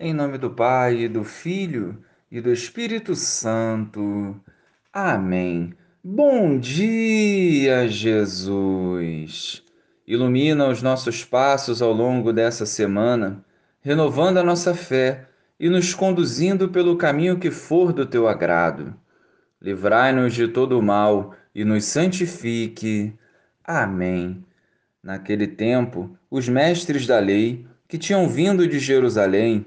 Em nome do Pai, do Filho e do Espírito Santo. Amém. Bom dia, Jesus! Ilumina os nossos passos ao longo dessa semana, renovando a nossa fé e nos conduzindo pelo caminho que for do teu agrado. Livrai-nos de todo o mal e nos santifique. Amém. Naquele tempo, os mestres da lei, que tinham vindo de Jerusalém,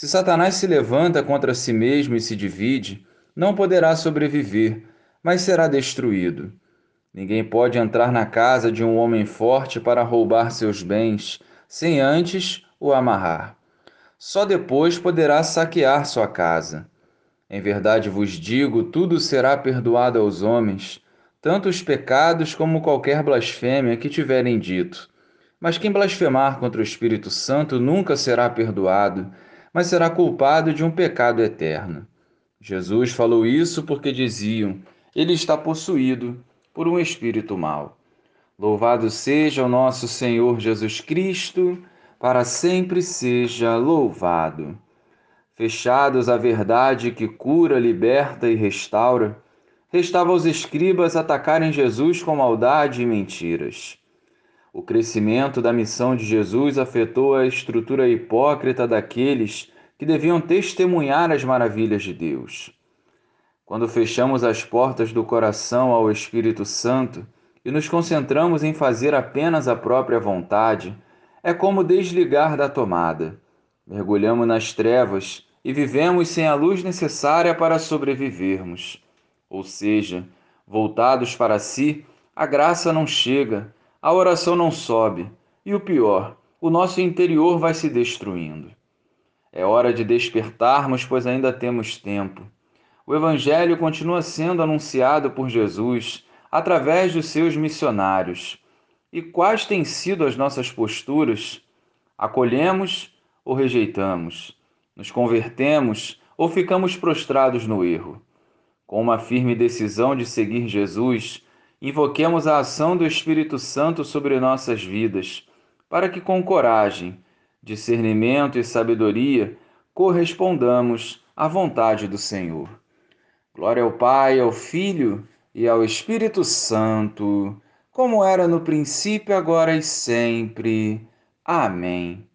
se Satanás se levanta contra si mesmo e se divide, não poderá sobreviver, mas será destruído. Ninguém pode entrar na casa de um homem forte para roubar seus bens, sem antes o amarrar. Só depois poderá saquear sua casa. Em verdade vos digo: tudo será perdoado aos homens, tanto os pecados como qualquer blasfêmia que tiverem dito. Mas quem blasfemar contra o Espírito Santo nunca será perdoado, mas será culpado de um pecado eterno. Jesus falou isso porque diziam: Ele está possuído por um espírito mau. Louvado seja o nosso Senhor Jesus Cristo, para sempre seja louvado. Fechados à verdade que cura, liberta e restaura, restava aos escribas atacarem Jesus com maldade e mentiras. O crescimento da missão de Jesus afetou a estrutura hipócrita daqueles que deviam testemunhar as maravilhas de Deus. Quando fechamos as portas do coração ao Espírito Santo e nos concentramos em fazer apenas a própria vontade, é como desligar da tomada. Mergulhamos nas trevas e vivemos sem a luz necessária para sobrevivermos. Ou seja, voltados para si, a graça não chega a oração não sobe e o pior, o nosso interior vai se destruindo. É hora de despertarmos, pois ainda temos tempo. O Evangelho continua sendo anunciado por Jesus através dos seus missionários. E quais têm sido as nossas posturas? Acolhemos ou rejeitamos? Nos convertemos ou ficamos prostrados no erro? Com uma firme decisão de seguir Jesus, invoquemos a ação do Espírito Santo sobre nossas vidas, para que com coragem, discernimento e sabedoria correspondamos à vontade do Senhor. Glória ao Pai, ao Filho e ao Espírito Santo, como era no princípio, agora e sempre. Amém.